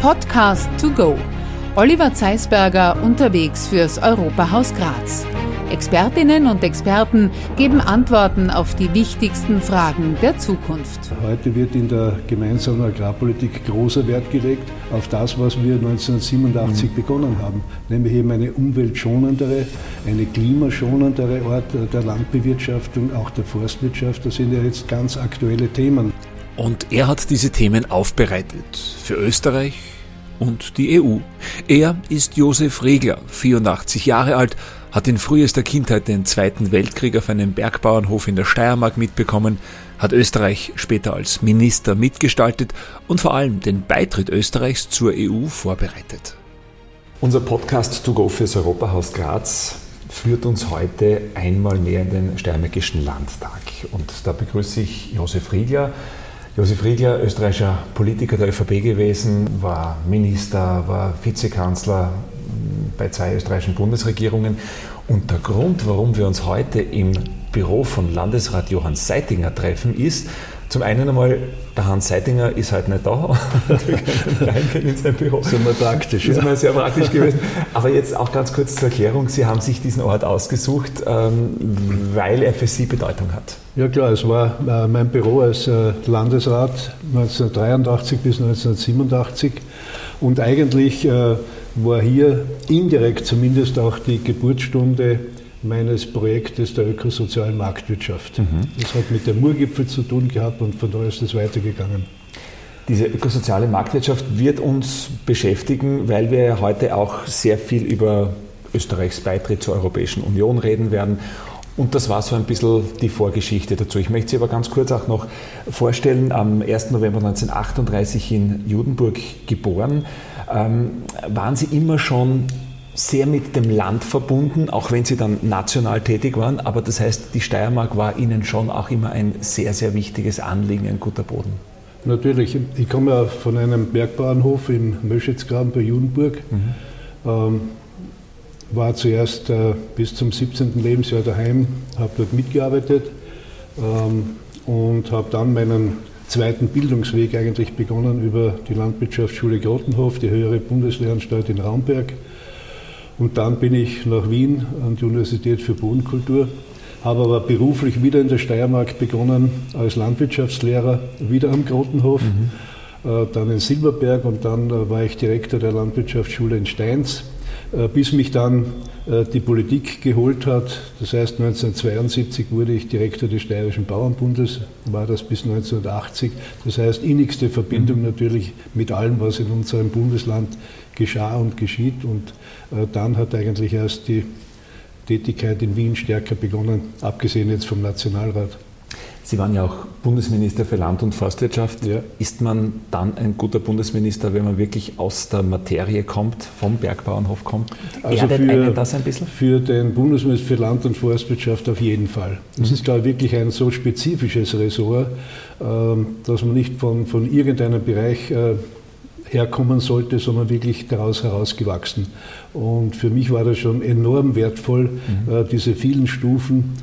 Podcast to go. Oliver Zeisberger unterwegs fürs Europahaus Graz. Expertinnen und Experten geben Antworten auf die wichtigsten Fragen der Zukunft. Heute wird in der gemeinsamen Agrarpolitik großer Wert gelegt auf das, was wir 1987 mhm. begonnen haben, nämlich eben eine umweltschonendere, eine klimaschonendere Art der Landbewirtschaftung, auch der Forstwirtschaft. Das sind ja jetzt ganz aktuelle Themen. Und er hat diese Themen aufbereitet für Österreich und die EU. Er ist Josef Regler, 84 Jahre alt, hat in frühester Kindheit den Zweiten Weltkrieg auf einem Bergbauernhof in der Steiermark mitbekommen, hat Österreich später als Minister mitgestaltet und vor allem den Beitritt Österreichs zur EU vorbereitet. Unser Podcast To Go fürs Europahaus Graz führt uns heute einmal mehr in den Steiermärkischen Landtag. Und da begrüße ich Josef Riegler. Josef Riegler, österreichischer Politiker der ÖVP gewesen, war Minister, war Vizekanzler, bei zwei österreichischen Bundesregierungen. Und der Grund, warum wir uns heute im Büro von Landesrat Johann Seitinger treffen, ist, zum einen einmal, der Hans Seitinger ist halt nicht da. wir können reingehen in sein Büro. Das ist immer praktisch. Das ist immer sehr praktisch gewesen. Aber jetzt auch ganz kurz zur Erklärung. Sie haben sich diesen Ort ausgesucht, ähm, weil er für Sie Bedeutung hat. Ja klar, es war äh, mein Büro als äh, Landesrat 1983 bis 1987 und eigentlich äh, war hier indirekt zumindest auch die Geburtsstunde meines Projektes der ökosozialen Marktwirtschaft. Mhm. Das hat mit dem Murgipfel zu tun gehabt und von da ist es weitergegangen. Diese ökosoziale Marktwirtschaft wird uns beschäftigen, weil wir heute auch sehr viel über Österreichs Beitritt zur Europäischen Union reden werden. Und das war so ein bisschen die Vorgeschichte dazu. Ich möchte Sie aber ganz kurz auch noch vorstellen. Am 1. November 1938 in Judenburg geboren. Ähm, waren Sie immer schon sehr mit dem Land verbunden, auch wenn Sie dann national tätig waren. Aber das heißt, die Steiermark war Ihnen schon auch immer ein sehr, sehr wichtiges Anliegen, ein guter Boden. Natürlich. Ich komme ja von einem Bergbauernhof in Möschitzgraben bei Judenburg. Mhm. Ähm, war zuerst äh, bis zum 17. Lebensjahr daheim, habe dort mitgearbeitet ähm, und habe dann meinen zweiten Bildungsweg eigentlich begonnen über die Landwirtschaftsschule Grottenhof, die höhere Bundeslehranstalt in Raumberg. Und dann bin ich nach Wien an die Universität für Bodenkultur, habe aber beruflich wieder in der Steiermark begonnen als Landwirtschaftslehrer, wieder am Grottenhof, mhm. äh, dann in Silberberg und dann äh, war ich Direktor der Landwirtschaftsschule in Steins bis mich dann äh, die Politik geholt hat. Das heißt, 1972 wurde ich Direktor des Steirischen Bauernbundes, war das bis 1980. Das heißt, innigste Verbindung mhm. natürlich mit allem, was in unserem Bundesland geschah und geschieht. Und äh, dann hat eigentlich erst die Tätigkeit in Wien stärker begonnen, abgesehen jetzt vom Nationalrat. Sie waren ja auch Bundesminister für Land- und Forstwirtschaft. Ja. Ist man dann ein guter Bundesminister, wenn man wirklich aus der Materie kommt, vom Bergbauernhof kommt? Also für, das ein bisschen? für den Bundesminister für Land- und Forstwirtschaft auf jeden Fall. Das mhm. ist, glaube ich, wirklich ein so spezifisches Ressort, ähm, dass man nicht von, von irgendeinem Bereich äh, herkommen sollte, sondern wirklich daraus herausgewachsen. Und für mich war das schon enorm wertvoll, mhm. Äh, diese vielen Stufen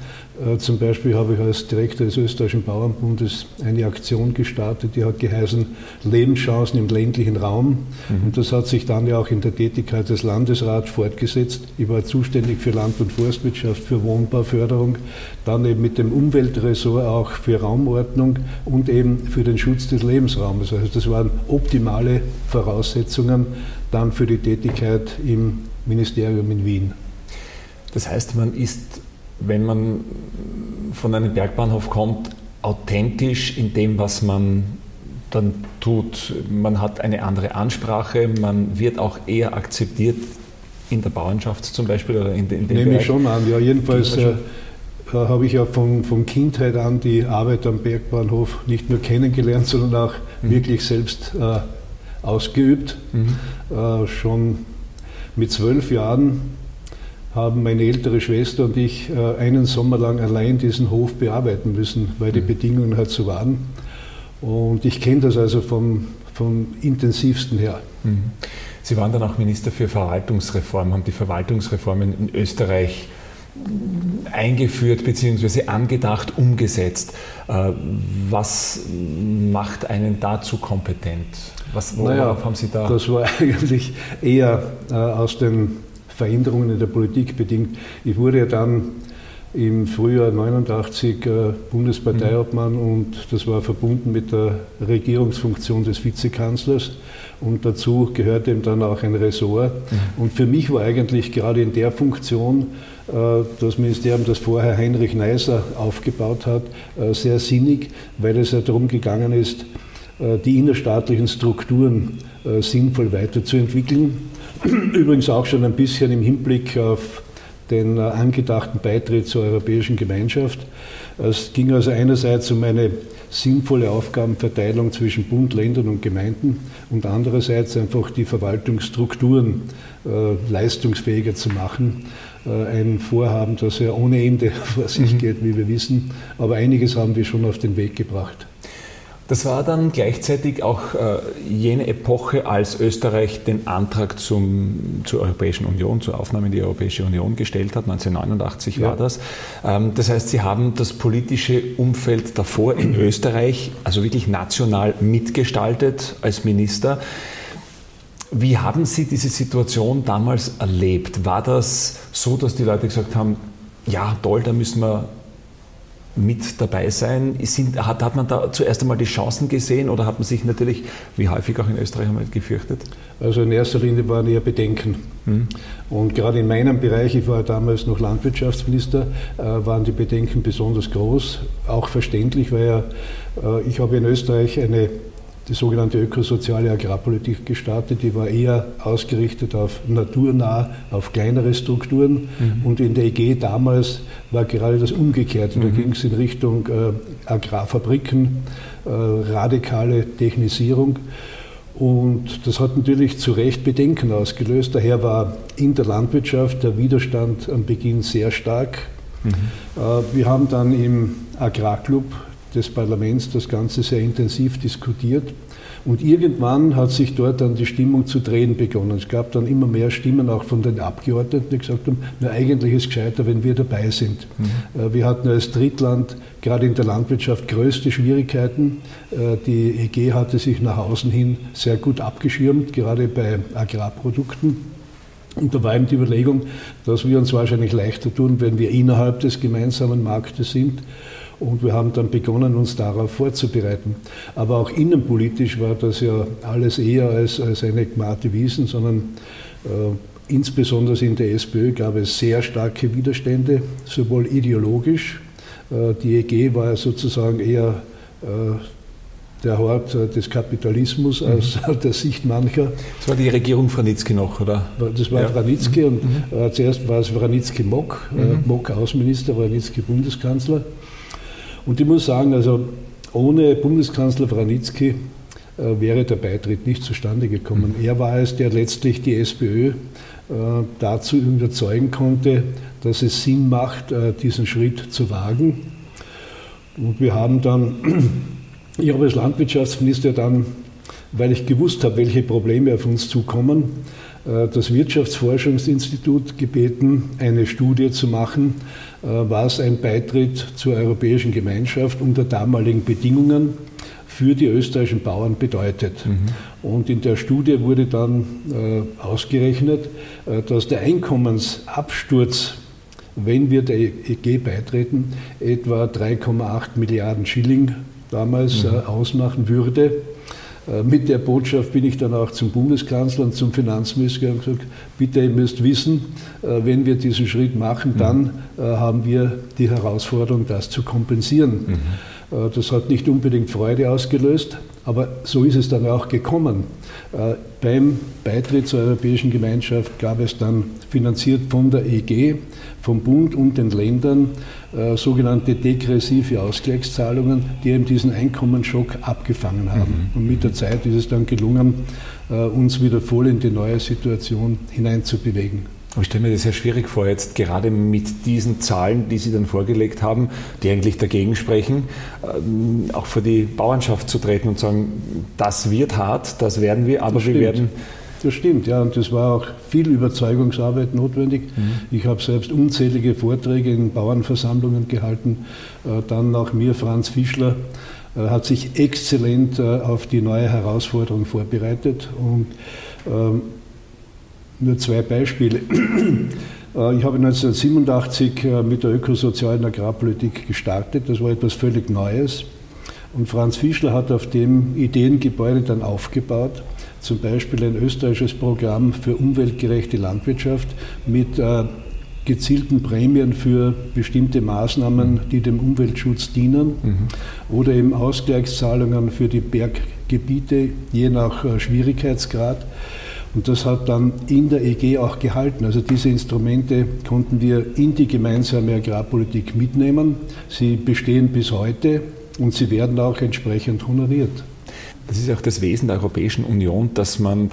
zum Beispiel habe ich als Direktor des österreichischen Bauernbundes eine Aktion gestartet, die hat geheißen Lebenschancen im ländlichen Raum. Mhm. Und das hat sich dann ja auch in der Tätigkeit des Landesrats fortgesetzt. Ich war zuständig für Land- und Forstwirtschaft, für Wohnbauförderung, dann eben mit dem Umweltressort auch für Raumordnung und eben für den Schutz des Lebensraumes. Also das waren optimale Voraussetzungen dann für die Tätigkeit im Ministerium in Wien. Das heißt, man ist wenn man von einem Bergbahnhof kommt, authentisch in dem, was man dann tut. Man hat eine andere Ansprache, man wird auch eher akzeptiert in der Bauernschaft zum Beispiel oder in, in dem Nehme Bereich. ich schon an, ja. Jedenfalls äh, habe ich ja von, von Kindheit an die Arbeit am Bergbahnhof nicht nur kennengelernt, sondern auch mhm. wirklich selbst äh, ausgeübt. Mhm. Äh, schon mit zwölf Jahren haben meine ältere Schwester und ich äh, einen Sommer lang allein diesen Hof bearbeiten müssen, weil die mhm. Bedingungen halt so waren. Und ich kenne das also vom, vom intensivsten her. Mhm. Sie waren dann auch Minister für Verwaltungsreform, haben die Verwaltungsreformen in Österreich eingeführt bzw. angedacht, umgesetzt. Äh, was macht einen dazu kompetent? Was, worauf naja, haben Sie da? Das war eigentlich eher äh, aus den Veränderungen in der Politik bedingt. Ich wurde ja dann im Frühjahr 89 äh, Bundesparteiobmann mhm. und das war verbunden mit der Regierungsfunktion des Vizekanzlers und dazu gehörte ihm dann auch ein Ressort. Mhm. Und für mich war eigentlich gerade in der Funktion äh, das Ministerium, das vorher Heinrich Neiser aufgebaut hat, äh, sehr sinnig, weil es ja darum gegangen ist, äh, die innerstaatlichen Strukturen sinnvoll weiterzuentwickeln. Übrigens auch schon ein bisschen im Hinblick auf den angedachten Beitritt zur Europäischen Gemeinschaft. Es ging also einerseits um eine sinnvolle Aufgabenverteilung zwischen Bund, Ländern und Gemeinden und andererseits einfach die Verwaltungsstrukturen äh, leistungsfähiger zu machen. Äh, ein Vorhaben, das ja ohne Ende vor sich mhm. geht, wie wir wissen, aber einiges haben wir schon auf den Weg gebracht. Das war dann gleichzeitig auch äh, jene Epoche, als Österreich den Antrag zum, zur Europäischen Union, zur Aufnahme in die Europäische Union gestellt hat. 1989 ja. war das. Ähm, das heißt, Sie haben das politische Umfeld davor in Österreich, also wirklich national mitgestaltet als Minister. Wie haben Sie diese Situation damals erlebt? War das so, dass die Leute gesagt haben, ja, toll, da müssen wir mit dabei sein? Sind, hat, hat man da zuerst einmal die Chancen gesehen oder hat man sich natürlich, wie häufig auch in Österreich, einmal gefürchtet? Also in erster Linie waren eher Bedenken. Hm. Und gerade in meinem Bereich, ich war damals noch Landwirtschaftsminister, äh, waren die Bedenken besonders groß, auch verständlich, weil ja, äh, ich habe in Österreich eine die sogenannte ökosoziale Agrarpolitik gestartet. Die war eher ausgerichtet auf naturnah, auf kleinere Strukturen. Mhm. Und in der EG damals war gerade das Umgekehrte. Da mhm. ging es in Richtung äh, Agrarfabriken, äh, radikale Technisierung. Und das hat natürlich zu Recht Bedenken ausgelöst. Daher war in der Landwirtschaft der Widerstand am Beginn sehr stark. Mhm. Äh, wir haben dann im Agrarclub des Parlaments das Ganze sehr intensiv diskutiert. Und irgendwann hat sich dort dann die Stimmung zu drehen begonnen. Es gab dann immer mehr Stimmen auch von den Abgeordneten, die gesagt haben, na eigentlich ist es gescheiter, wenn wir dabei sind. Mhm. Äh, wir hatten als Drittland gerade in der Landwirtschaft größte Schwierigkeiten. Äh, die EG hatte sich nach außen hin sehr gut abgeschirmt, gerade bei Agrarprodukten. Und da war eben die Überlegung, dass wir uns wahrscheinlich leichter tun, wenn wir innerhalb des gemeinsamen Marktes sind. Und wir haben dann begonnen, uns darauf vorzubereiten. Aber auch innenpolitisch war das ja alles eher als, als eine Gmate Wiesen, sondern äh, insbesondere in der SPÖ gab es sehr starke Widerstände, sowohl ideologisch. Äh, die EG war ja sozusagen eher äh, der Hort äh, des Kapitalismus mhm. aus der Sicht mancher. Das war die Regierung Franitzky noch, oder? Das war ja. Franitzky und mhm. Äh, zuerst war es Franitzky-Mock, äh, mhm. Mock Außenminister, Franitzky Bundeskanzler. Und ich muss sagen, also ohne Bundeskanzler Wranitzky äh, wäre der Beitritt nicht zustande gekommen. Mhm. Er war es, der letztlich die SPÖ äh, dazu überzeugen konnte, dass es Sinn macht, äh, diesen Schritt zu wagen. Und wir haben dann, ich habe als Landwirtschaftsminister dann, weil ich gewusst habe, welche Probleme auf uns zukommen, das Wirtschaftsforschungsinstitut gebeten, eine Studie zu machen, äh, was ein Beitritt zur Europäischen Gemeinschaft unter damaligen Bedingungen für die österreichischen Bauern bedeutet. Mhm. Und in der Studie wurde dann äh, ausgerechnet, dass der Einkommensabsturz, wenn wir der EG beitreten, etwa 3,8 Milliarden Schilling damals mhm. ausmachen würde. Äh, mit der Botschaft bin ich dann auch zum Bundeskanzler und zum Finanzminister und gesagt, bitte, ihr müsst wissen, äh, wenn wir diesen Schritt machen, mhm. dann äh, haben wir die Herausforderung, das zu kompensieren. Mhm. Das hat nicht unbedingt Freude ausgelöst, aber so ist es dann auch gekommen. Beim Beitritt zur Europäischen Gemeinschaft gab es dann finanziert von der EG, vom Bund und den Ländern äh, sogenannte degressive Ausgleichszahlungen, die eben diesen Einkommensschock abgefangen haben. Mhm. Und mit der Zeit ist es dann gelungen, äh, uns wieder voll in die neue Situation hineinzubewegen. Ich stelle mir das sehr schwierig vor, jetzt gerade mit diesen Zahlen, die Sie dann vorgelegt haben, die eigentlich dagegen sprechen, ähm, auch vor die Bauernschaft zu treten und sagen, das wird hart, das werden wir, aber wir werden Das stimmt, ja, und es war auch viel Überzeugungsarbeit notwendig. Mhm. Ich habe selbst unzählige Vorträge in Bauernversammlungen gehalten. Äh, dann auch mir, Franz Fischler, äh, hat sich exzellent äh, auf die neue Herausforderung vorbereitet. Und ähm, nur zwei Beispiele. Ich habe 1987 mit der ökosozialen Agrarpolitik gestartet. Das war etwas völlig Neues. Und Franz Fischler hat auf dem Ideengebäude dann aufgebaut zum Beispiel ein österreichisches Programm für umweltgerechte Landwirtschaft mit äh, gezielten Prämien für bestimmte Maßnahmen, die dem Umweltschutz dienen mhm. oder eben Ausgleichszahlungen für die Berggebiete, je nach äh, Schwierigkeitsgrad. Und das hat dann in der EG auch gehalten. Also diese Instrumente konnten wir in die gemeinsame Agrarpolitik mitnehmen. Sie bestehen bis heute und sie werden auch entsprechend honoriert. Das ist auch das Wesen der Europäischen Union, dass man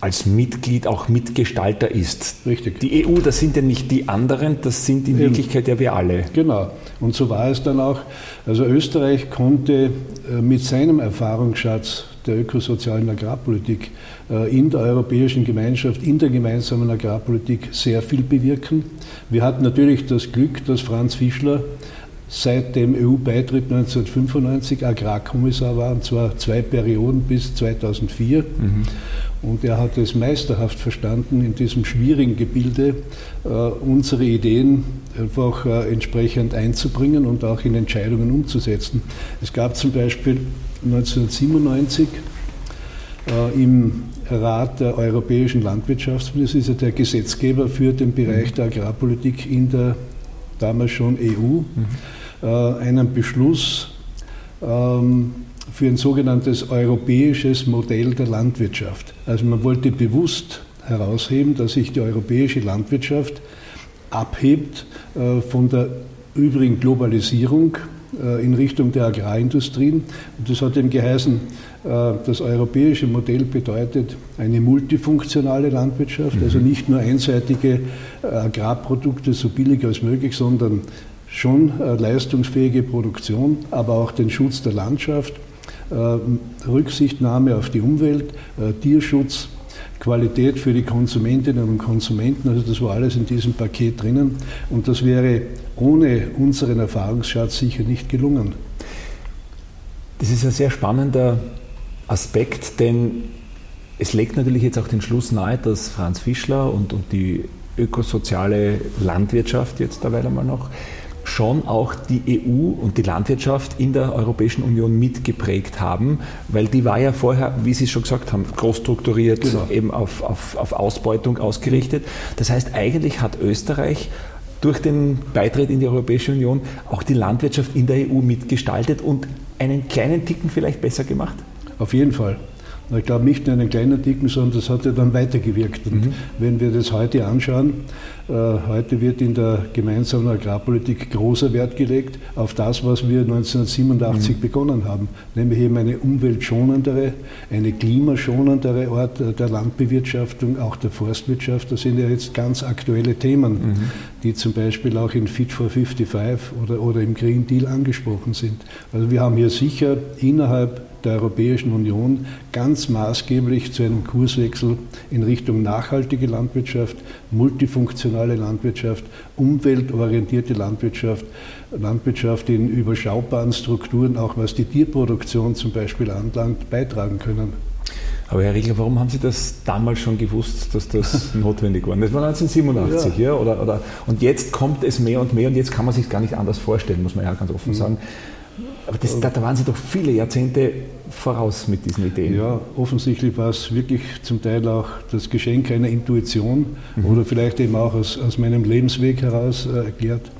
als Mitglied auch Mitgestalter ist. Richtig. Die EU, das sind ja nicht die anderen, das sind in Wirklichkeit ja wir alle. Genau. Und so war es dann auch. Also Österreich konnte äh, mit seinem Erfahrungsschatz der ökosozialen Agrarpolitik in der Europäischen Gemeinschaft, in der gemeinsamen Agrarpolitik sehr viel bewirken. Wir hatten natürlich das Glück, dass Franz Fischler seit dem EU-Beitritt 1995 Agrarkommissar war, und zwar zwei Perioden bis 2004. Mhm. Und er hat es meisterhaft verstanden, in diesem schwierigen Gebilde äh, unsere Ideen einfach äh, entsprechend einzubringen und auch in Entscheidungen umzusetzen. Es gab zum Beispiel 1997 äh, im Rat der europäischen Landwirtschaftsminister, ist ja der Gesetzgeber für den Bereich der Agrarpolitik in der damals schon EU. Mhm äh, einen Beschluss ähm, für ein sogenanntes europäisches Modell der Landwirtschaft. Also man wollte bewusst herausheben, dass sich die europäische Landwirtschaft abhebt äh, von der übrigen Globalisierung in Richtung der Agrarindustrien. Und das hat eben geheißen, das europäische Modell bedeutet eine multifunktionale Landwirtschaft, also mhm. nicht nur einseitige Agrarprodukte so billig als möglich, sondern schon äh, leistungsfähige Produktion, aber auch den Schutz der Landschaft, äh, Rücksichtnahme auf die Umwelt, äh, Tierschutz, Qualität für die Konsumentinnen und Konsumenten. Also das war alles in diesem Paket drinnen und das wäre ohne unseren Erfahrungsschatz sicher nicht gelungen. Das ist ein sehr spannender Aspekt, denn es legt natürlich jetzt auch den Schluss nahe, dass Franz Fischler und, und die ökosoziale Landwirtschaft jetzt dabei einmal noch schon auch die EU und die Landwirtschaft in der Europäischen Union mitgeprägt haben, weil die war ja vorher, wie Sie schon gesagt haben, groß strukturiert, genau. eben auf, auf, auf Ausbeutung ausgerichtet. Das heißt, eigentlich hat Österreich durch den Beitritt in die Europäische Union auch die Landwirtschaft in der EU mitgestaltet und einen kleinen Ticken vielleicht besser gemacht? Auf jeden Fall. Ich glaube nicht nur einen kleinen Ticken, sondern das hat ja dann weitergewirkt. Und mhm. wenn wir das heute anschauen, äh, heute wird in der gemeinsamen Agrarpolitik großer Wert gelegt auf das, was wir 1987 mhm. begonnen haben, nämlich eben eine umweltschonendere, eine klimaschonendere Art der Landbewirtschaftung, auch der Forstwirtschaft. Das sind ja jetzt ganz aktuelle Themen, mhm. die zum Beispiel auch in Fit for 55 oder, oder im Green Deal angesprochen sind. Also wir haben hier sicher innerhalb der Europäischen Union ganz maßgeblich zu einem Kurswechsel in Richtung nachhaltige Landwirtschaft, multifunktionale Landwirtschaft, umweltorientierte Landwirtschaft, Landwirtschaft in überschaubaren Strukturen, auch was die Tierproduktion zum Beispiel anlangt, beitragen können. Aber Herr Riegler, warum haben Sie das damals schon gewusst, dass das notwendig war? Das war 1987, ja. ja oder, oder, und jetzt kommt es mehr und mehr und jetzt kann man sich gar nicht anders vorstellen, muss man ja ganz offen mhm. sagen. Aber das, da, da, waren Sie doch viele Jahrzehnte voraus mit diesen Ideen. Ja, offensichtlich war es wirklich zum Teil auch das Geschenk einer Intuition mhm. oder vielleicht eben auch aus, aus meinem Lebensweg heraus äh, erklärt,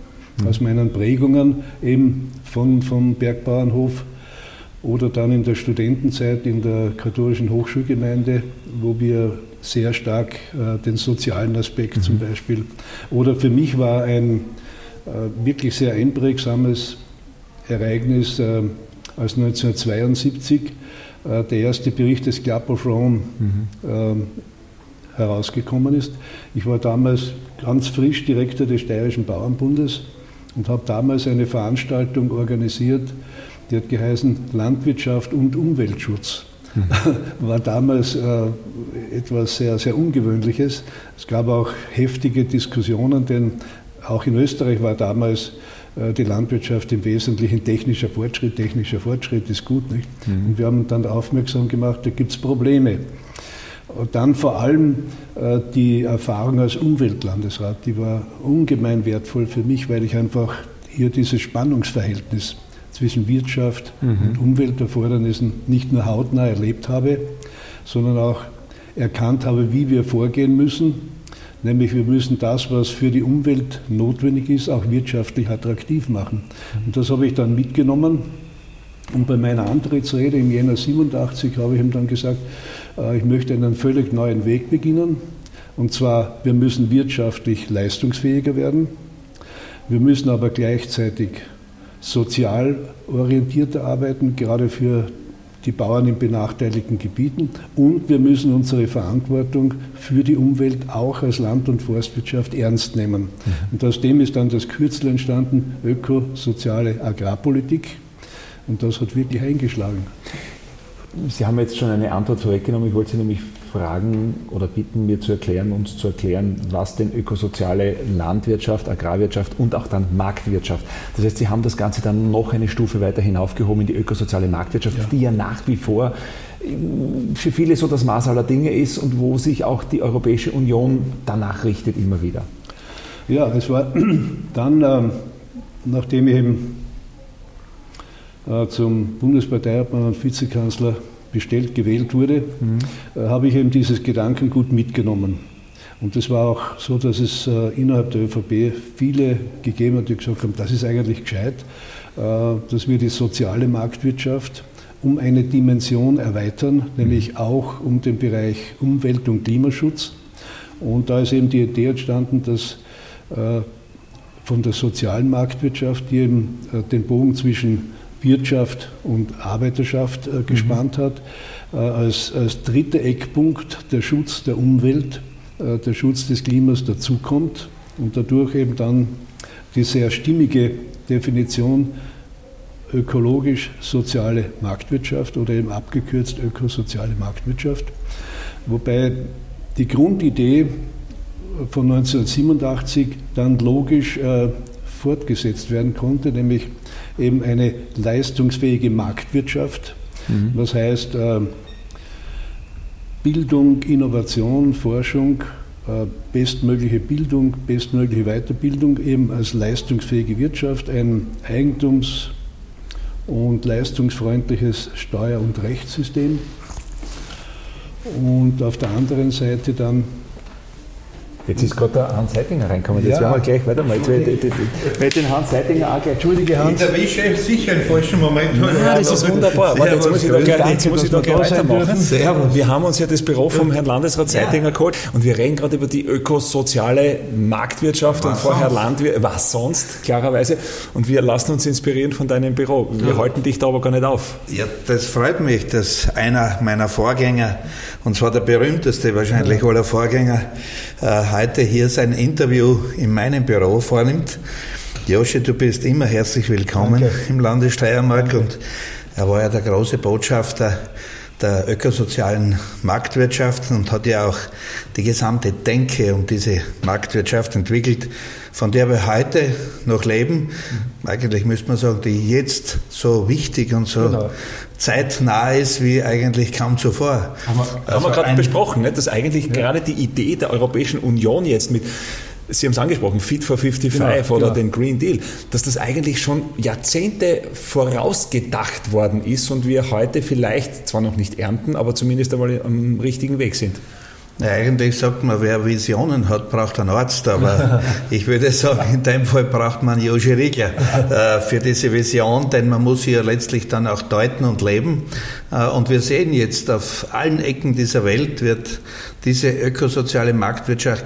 mhm. aus meinen Prägungen eben von, vom Bergbauernhof oder dann in der Studentenzeit in der katholischen Hochschulgemeinde, wo wir sehr stark äh, den sozialen Aspekt mhm. zum Beispiel. Oder für mich war ein äh, wirklich sehr einprägsames Ereignis, äh, als 1972 äh, der erste Bericht des Club of Rome mhm. äh, herausgekommen ist. Ich war damals ganz frisch Direktor des Steirischen Bauernbundes und habe damals eine Veranstaltung organisiert, die hat geheißen Landwirtschaft und Umweltschutz. mhm. war damals äh, etwas sehr, sehr Ungewöhnliches. Es gab auch heftige Diskussionen, denn auch in Österreich war damals die Landwirtschaft im Wesentlichen technischer Fortschritt. Technischer Fortschritt ist gut, nicht? Mhm. Und wir haben dann aufmerksam gemacht, da gibt es Probleme. Und dann vor allem äh, die Erfahrung als Umweltlandesrat, die war ungemein wertvoll für mich, weil ich einfach hier dieses Spannungsverhältnis zwischen Wirtschaft mhm. und Umwelterfordernissen nicht nur hautnah erlebt habe, sondern auch erkannt habe, wie wir vorgehen müssen. Nämlich wir müssen das, was für die Umwelt notwendig ist, auch wirtschaftlich attraktiv machen. Und das habe ich dann mitgenommen. Und bei meiner Antrittsrede im Jänner 87 habe ich ihm dann gesagt, äh, ich möchte einen völlig neuen Weg beginnen. Und zwar, wir müssen wirtschaftlich leistungsfähiger werden. Wir müssen aber gleichzeitig sozial orientierter arbeiten, gerade für die Bauern in benachteiligten Gebieten. Und wir müssen unsere Verantwortung für die Umwelt auch als Land- und Forstwirtschaft ernst nehmen. Mhm. Und aus dem ist dann das Kürzel entstanden, ökosoziale Agrarpolitik. Und das hat wirklich eingeschlagen. Sie haben jetzt schon eine Antwort vorweggenommen. Ich wollte Sie nämlich fragen oder bitten, mir zu erklären, uns zu erklären, was denn ökosoziale Landwirtschaft, Agrarwirtschaft und auch dann Marktwirtschaft. Das heißt, Sie haben das Ganze dann noch eine Stufe weiter hinaufgehoben in die ökosoziale Marktwirtschaft, ja. die ja nach wie vor ähm, für viele so das Maß aller Dinge ist und wo sich auch die Europäische Union danach richtet immer wieder. Ja, es war dann, ähm, nachdem ich eben äh, zum Bundesparteiobmann und Vizekanzler bestellt, gewählt wurde, mhm. Äh, habe ich eben dieses Gedankengut mitgenommen. Und das war auch so, dass es äh, innerhalb der ÖVP viele gegeben hat, die gesagt haben, das ist eigentlich gescheit, dass wir die soziale Marktwirtschaft um eine Dimension erweitern, nämlich mhm. auch um den Bereich Umwelt- und Klimaschutz. Und da ist eben die Idee entstanden, dass von der sozialen Marktwirtschaft, die eben den Bogen zwischen Wirtschaft und Arbeiterschaft äh, gespannt mhm. hat. Äh, als, als dritter Eckpunkt der Schutz der Umwelt, äh, der Schutz des Klimas dazukommt und dadurch eben dann die sehr stimmige Definition ökologisch-soziale Marktwirtschaft oder eben abgekürzt ökosoziale Marktwirtschaft. Wobei die Grundidee von 1987 dann logisch äh, fortgesetzt werden konnte, nämlich eben eine leistungsfähige Marktwirtschaft. Mhm. Was heißt äh, Bildung, Innovation, Forschung, äh, bestmögliche Bildung, bestmögliche Weiterbildung eben als leistungsfähige Wirtschaft, ein Eigentums- und leistungsfreundliches Steuer- und Rechtssystem und auf der anderen Seite dann Jetzt ist gerade der Hans Seitinger reingekommen. Jetzt ja. werden wir gleich weitermachen. Jetzt werde ich den Hans Seitinger auch gleich. Entschuldige, Hans. In der Wische sicher einen falschen Moment. Ja, das ist wunderbar. Warte, jetzt muss ich da gleich, jetzt muss ich da gleich weitermachen. Servus. Wir haben uns ja das Büro vom Herrn Landesrat Seitinger geholt und wir reden gerade über die ökosoziale Marktwirtschaft was und vorher Landwirtschaft. Was sonst, klarerweise. Und wir lassen uns inspirieren von deinem Büro. Wir ja. halten dich da aber gar nicht auf. Ja, das freut mich, dass einer meiner Vorgänger, und zwar der berühmteste wahrscheinlich aller Vorgänger, äh, heute hier sein Interview in meinem Büro vornimmt. Josche, du bist immer herzlich willkommen Danke. im Lande Steiermark Danke. und er war ja der große Botschafter der ökosozialen Marktwirtschaft und hat ja auch die gesamte Denke um diese Marktwirtschaft entwickelt, von der wir heute noch leben. Eigentlich müsste man sagen, die jetzt so wichtig und so genau. zeitnah ist wie eigentlich kaum zuvor. Haben wir, also haben wir gerade besprochen, ne, dass eigentlich ja. gerade die Idee der Europäischen Union jetzt mit Sie haben es angesprochen, Fit for 55 genau, oder genau. den Green Deal, dass das eigentlich schon Jahrzehnte vorausgedacht worden ist und wir heute vielleicht zwar noch nicht ernten, aber zumindest einmal am richtigen Weg sind. Ja, eigentlich sagt man, wer Visionen hat, braucht einen Arzt, aber ich würde sagen, in dem Fall braucht man Joshi Riegler äh, für diese Vision, denn man muss sie ja letztlich dann auch deuten und leben. Äh, und wir sehen jetzt, auf allen Ecken dieser Welt wird diese ökosoziale Marktwirtschaft,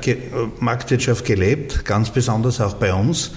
Marktwirtschaft gelebt, ganz besonders auch bei uns.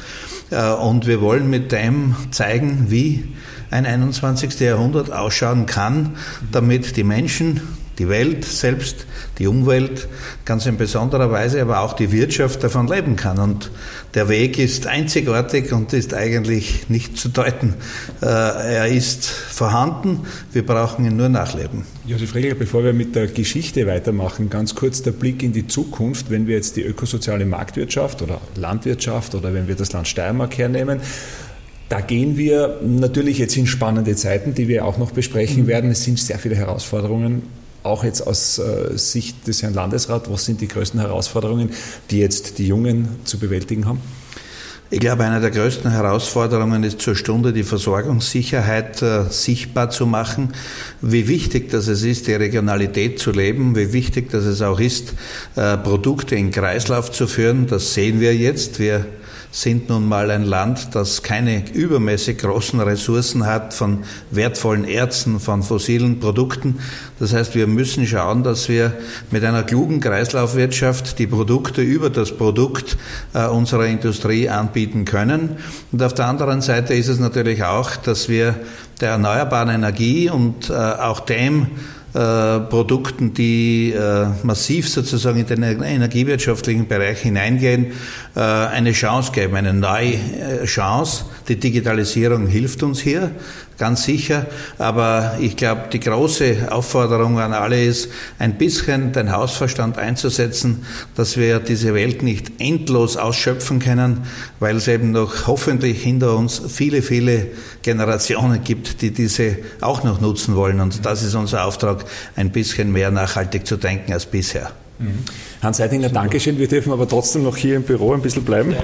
Äh, und wir wollen mit dem zeigen, wie ein 21. Jahrhundert ausschauen kann, damit die Menschen, die Welt selbst, die Umwelt ganz in besonderer Weise, aber auch die Wirtschaft davon leben kann. Und der Weg ist einzigartig und ist eigentlich nicht zu deuten. Äh, er ist vorhanden, wir brauchen ihn nur nachleben. Josef Regler, bevor wir mit der Geschichte weitermachen, ganz kurz der Blick in die Zukunft, wenn wir jetzt die ökosoziale Marktwirtschaft oder Landwirtschaft oder wenn wir das Land Steiermark hernehmen. Da gehen wir natürlich jetzt in spannende Zeiten, die wir auch noch besprechen mhm. werden. Es sind sehr viele Herausforderungen auch jetzt aus äh, Sicht des Herrn Landesrat, was sind die größten Herausforderungen, die jetzt die Jungen zu bewältigen haben? Ich glaube, eine der größten Herausforderungen ist zur Stunde die Versorgungssicherheit äh, sichtbar zu machen. Wie wichtig das es ist, die Regionalität zu leben, wie wichtig das es auch ist, äh, Produkte in Kreislauf zu führen. Das sehen wir jetzt. Wir sind nun mal ein Land, das keine übermäßig großen Ressourcen hat von wertvollen Erzen, von fossilen Produkten. Das heißt, wir müssen schauen, dass wir mit einer klugen Kreislaufwirtschaft die Produkte über das Produkt äh, unserer Industrie anbieten können. Und auf der anderen Seite ist es natürlich auch, dass wir der erneuerbaren Energie und äh, auch dem äh, Produkten, die äh, massiv sozusagen in den energiewirtschaftlichen Bereich hineingehen, äh, eine Chance geben, eine neue äh, Chance. Die Digitalisierung hilft uns hier ganz sicher. Aber ich glaube, die große Aufforderung an alle ist, ein bisschen den Hausverstand einzusetzen, dass wir diese Welt nicht endlos ausschöpfen können, weil es eben noch hoffentlich hinter uns viele, viele Generationen gibt, die diese auch noch nutzen wollen. Und das ist unser Auftrag, ein bisschen mehr nachhaltig zu denken als bisher. Mhm. Hans Seitinger, Dankeschön. Wir dürfen aber trotzdem noch hier im Büro ein bisschen bleiben. Ja,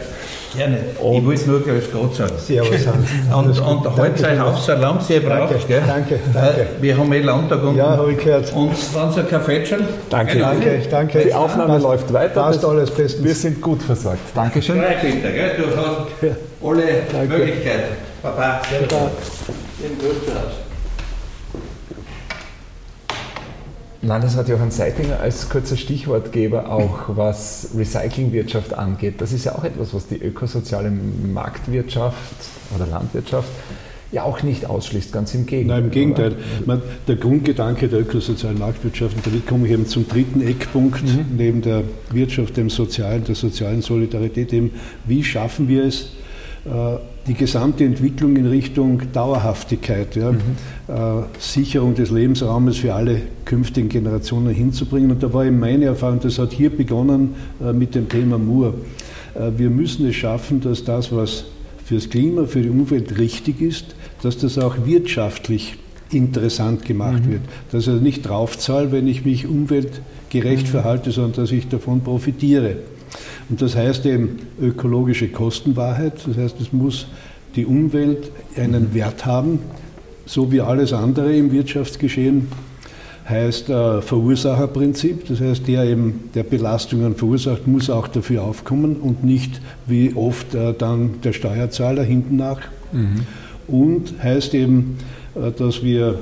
gerne. Und ich wollte nur Grüß Gott sagen. Servus, Hans. Und, und heute euch auf, so lang Sie braucht. Danke, danke, danke. Äh, wir haben eh Landtag und, ja, habe ich gehört. und waren so ein Kaffeetschel. Danke. Danke, danke. Die Aufnahme passt, läuft weiter. Passt alles bestens. Wir sind gut versorgt. Dankeschön. Bitte, gell? Du hast alle danke. Möglichkeiten. Baba. Baba. Den Grüß Landesrat Johann Seitinger als kurzer Stichwortgeber auch, was Recyclingwirtschaft angeht. Das ist ja auch etwas, was die ökosoziale Marktwirtschaft oder Landwirtschaft ja auch nicht ausschließt, ganz im Gegenteil. Nein, im Gegenteil. Man, der Grundgedanke der ökosozialen Marktwirtschaft, und damit komme ich eben zum dritten Eckpunkt, mhm. neben der Wirtschaft, dem Sozialen, der sozialen Solidarität, eben, wie schaffen wir es, die gesamte Entwicklung in Richtung Dauerhaftigkeit, ja, mhm. äh, Sicherung des Lebensraumes für alle künftigen Generationen hinzubringen. Und da war eben meine Erfahrung, das hat hier begonnen äh, mit dem Thema Mur. Äh, wir müssen es schaffen, dass das, was fürs Klima, für die Umwelt richtig ist, dass das auch wirtschaftlich interessant gemacht mhm. wird. Dass ich nicht draufzahle, wenn ich mich umweltgerecht mhm. verhalte, sondern dass ich davon profitiere. Und das heißt eben ökologische Kostenwahrheit. Das heißt, es muss die Umwelt einen Wert haben, so wie alles andere im Wirtschaftsgeschehen heißt äh, Verursacherprinzip. Das heißt, der eben der Belastungen verursacht, muss auch dafür aufkommen und nicht wie oft äh, dann der Steuerzahler hinten nach. Mhm. Und heißt eben, äh, dass wir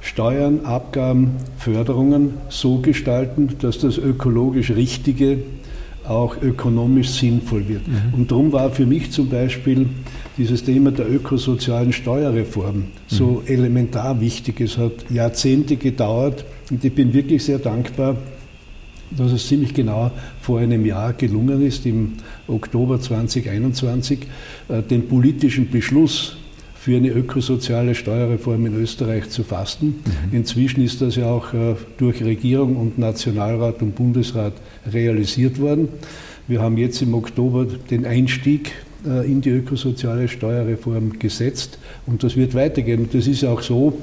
Steuern, Abgaben, Förderungen so gestalten, dass das ökologisch Richtige auch ökonomisch sinnvoll wird. Mhm. Und darum war für mich zum Beispiel dieses Thema der ökosozialen Steuerreform so mhm. elementar wichtig. Es hat Jahrzehnte gedauert und ich bin wirklich sehr dankbar, dass es ziemlich genau vor einem Jahr gelungen ist, im Oktober 2021, äh, den politischen Beschluss für eine ökosoziale Steuerreform in Österreich zu fassen. Mhm. Inzwischen ist das ja auch äh, durch Regierung und Nationalrat und Bundesrat realisiert worden. Wir haben jetzt im Oktober den Einstieg äh, in die ökosoziale Steuerreform gesetzt und das wird weitergehen. Und das ist auch so,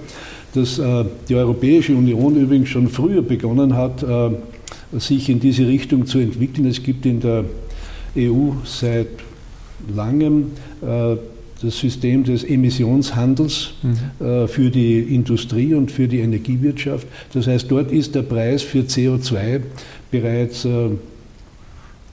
dass äh, die Europäische Union übrigens schon früher begonnen hat, sich in diese Richtung zu entwickeln. Es gibt in der EU seit langem das System des Emissionshandels mhm. äh, für die Industrie und für die Energiewirtschaft. Das heißt, dort ist der Preis für CO2 bereits äh,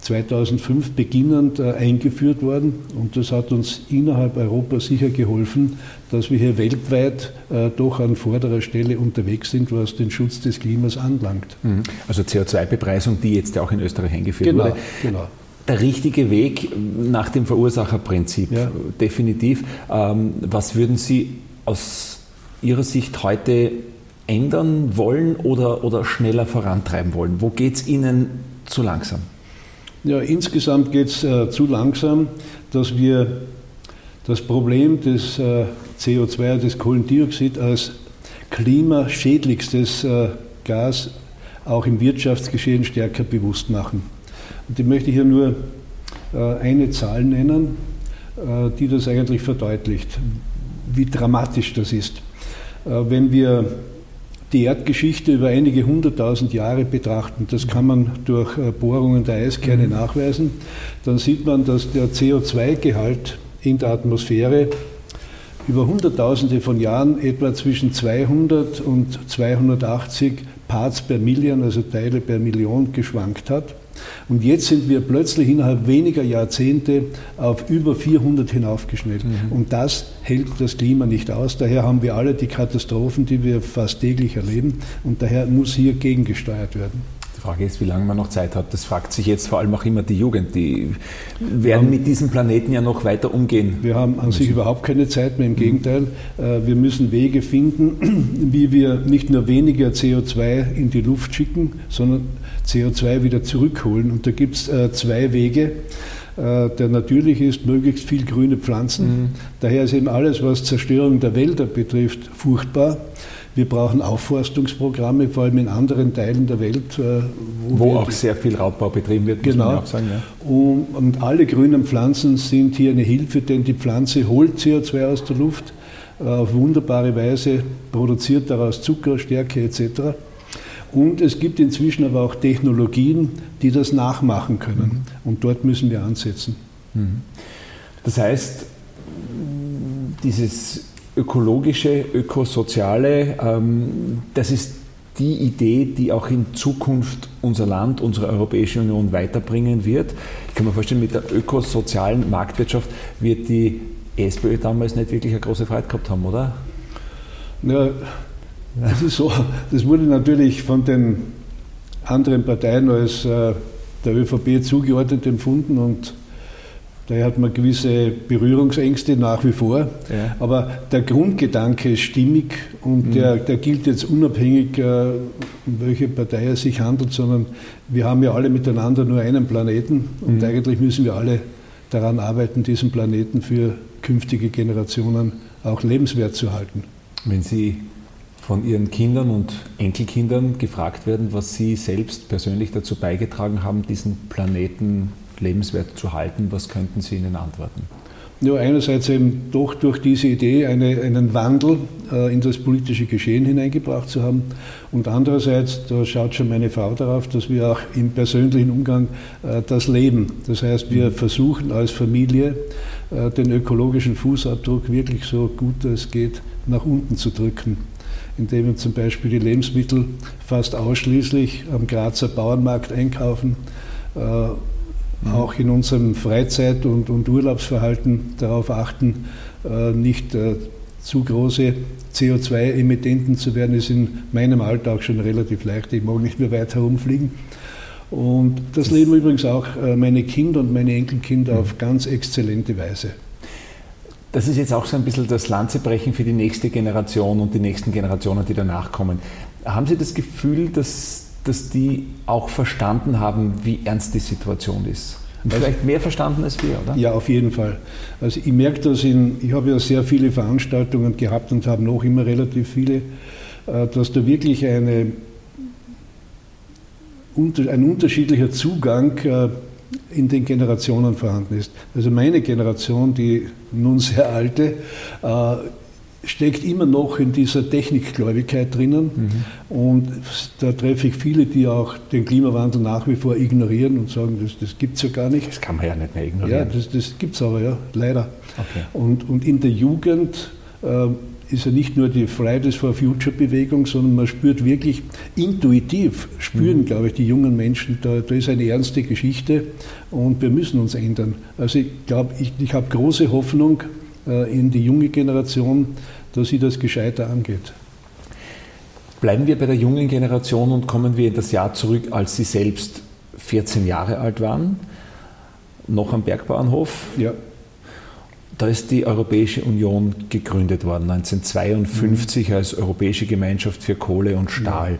2005 beginnend äh, eingeführt worden und das hat uns innerhalb Europas sicher geholfen, dass wir hier weltweit äh, doch an vorderer Stelle unterwegs sind, was den Schutz des Klimas anlangt. Mhm. Also CO2-Bepreisung, die jetzt ja auch in Österreich eingeführt genau, wurde. Genau der richtige Weg nach dem Verursacherprinzip, ja. definitiv. Ähm, was würden Sie aus Ihrer Sicht heute ändern wollen oder, oder schneller vorantreiben wollen? Wo geht es Ihnen zu langsam? Ja, insgesamt geht es äh, zu langsam, dass wir das Problem des äh, CO2, des Kohlendioxid als klimaschädlichstes äh, Gas auch im Wirtschaftsgeschehen stärker bewusst machen. Und ich möchte hier nur äh, eine Zahl nennen, äh, die das eigentlich verdeutlicht, wie dramatisch das ist. Äh, wenn wir die Erdgeschichte über einige hunderttausend Jahre betrachten, das kann man durch Bohrungen der Eiskerne mhm. nachweisen, dann sieht man, dass der CO2-Gehalt in der Atmosphäre über Hunderttausende von Jahren etwa zwischen 200 und 280 Parts per Million, also Teile per Million, geschwankt hat. Und jetzt sind wir plötzlich innerhalb weniger Jahrzehnte auf über 400 hinaufgeschnellt. Mhm. Und das hält das Klima nicht aus. Daher haben wir alle die Katastrophen, die wir fast täglich erleben. Und daher muss hier gegengesteuert werden. Frage ist, wie lange man noch Zeit hat. Das fragt sich jetzt vor allem auch immer die Jugend. Die werden mit diesem Planeten ja noch weiter umgehen. Wir haben an sich überhaupt keine Zeit mehr. Im Gegenteil, äh, wir müssen Wege finden, wie wir nicht nur weniger CO2 in die Luft schicken, sondern CO2 wieder zurückholen. Und da gibt es äh, zwei Wege. Äh, der natürlich ist, möglichst viel grüne Pflanzen. Mhm. Daher ist eben alles, was Zerstörung der Wälder betrifft, furchtbar. Wir brauchen Aufforstungsprogramme, vor allem in anderen Teilen der Welt. Äh, wo, wo auch sehr viel Raubbau betrieben wird, muss genau. man auch sagen. Ja. Und, und, alle grünen Pflanzen sind hier eine Hilfe, denn die Pflanze holt CO2 aus der Luft äh, auf wunderbare Weise, produziert daraus Zucker, Stärke etc. Und es gibt inzwischen aber auch Technologien, die das nachmachen können. Mhm. Und dort müssen wir ansetzen. Mhm. Das heißt, dieses ökologische, ökosoziale, ähm, das ist die Idee, die auch in Zukunft unser Land, unsere Europäische Union weiterbringen wird. Ich kann mir vorstellen, mit der ökosozialen Marktwirtschaft wird die SPÖ damals nicht wirklich eine große Freude gehabt haben, oder? Ja, das ist so. Das wurde natürlich von den anderen Parteien als äh, der ÖVP zugeordnet empfunden und Daher hat man gewisse Berührungsängste nach wie vor. Ja. Aber der Grundgedanke ist stimmig und mhm. der, der, gilt jetzt unabhängig, äh, um welche Partei es sich handelt, sondern wir haben ja alle miteinander nur einen Planeten und mhm. eigentlich müssen wir alle daran arbeiten, diesen Planeten für künftige Generationen auch lebenswert zu halten. Wenn Sie von Ihren Kindern und Enkelkindern gefragt werden, was Sie selbst persönlich dazu beigetragen haben, diesen Planeten lebenswert zu halten. Was könnten Sie ihnen antworten? Ja, einerseits eben doch durch diese Idee eine, einen Wandel äh, in das politische Geschehen hineingebracht zu haben und andererseits, da schaut schon meine Frau darauf, dass wir auch im persönlichen Umgang äh, das leben. Das heißt, wir mhm. versuchen als Familie äh, den ökologischen Fußabdruck wirklich so gut es geht nach unten zu drücken, indem wir zum Beispiel die Lebensmittel fast ausschließlich am Grazer Bauernmarkt einkaufen äh, mhm. auch in unserem Freizeit- und, und Urlaubsverhalten darauf achten, äh, nicht äh, zu große CO2-Emittenten zu werden, ist in meinem Alltag schon relativ leicht. Ich mag nicht mehr weit herumfliegen. Und das leben übrigens auch äh, meine Kinder und meine Enkelkinder auf ganz exzellente Weise. Das ist jetzt auch so ein bisschen das Lanzebrechen für die nächste Generation und die nächsten Generationen, die danach kommen. Haben Sie das Gefühl, dass dass die auch verstanden haben, wie ernst die Situation ist. Und also, vielleicht mehr verstanden als wir, oder? Ja, auf jeden Fall. Also ich merke das in, ich habe ja sehr viele Veranstaltungen gehabt und habe noch immer relativ viele, äh, dass da wirklich eine, ein unterschiedlicher Zugang äh, in den Generationen vorhanden ist. Also meine Generation, die nun sehr alte, äh, steckt immer noch in dieser Technikgläubigkeit drinnen. Mhm. Und da treffe ich viele, die auch den Klimawandel nach wie vor ignorieren und sagen, das, das gibt es ja gar nicht. Das kann man ja nicht mehr ignorieren. Ja, das, das gibt es aber, ja, leider. Okay. Und, und in der Jugend äh, ist ja nicht nur die Fridays for Future Bewegung, sondern man spürt wirklich intuitiv, spüren, mhm. glaube ich, die jungen Menschen, da, da, ist eine ernste Geschichte und wir müssen uns ändern. Also ich glaube, ich, ich habe große Hoffnung, in die junge Generation, dass sie das gescheiter angeht. Bleiben wir bei der jungen Generation und kommen wir in das Jahr zurück, als Sie selbst 14 Jahre alt waren, noch am Bergbauernhof. Ja. Da ist die Europäische Union gegründet worden, 1952 mhm. als Europäische Gemeinschaft für Kohle und Stahl.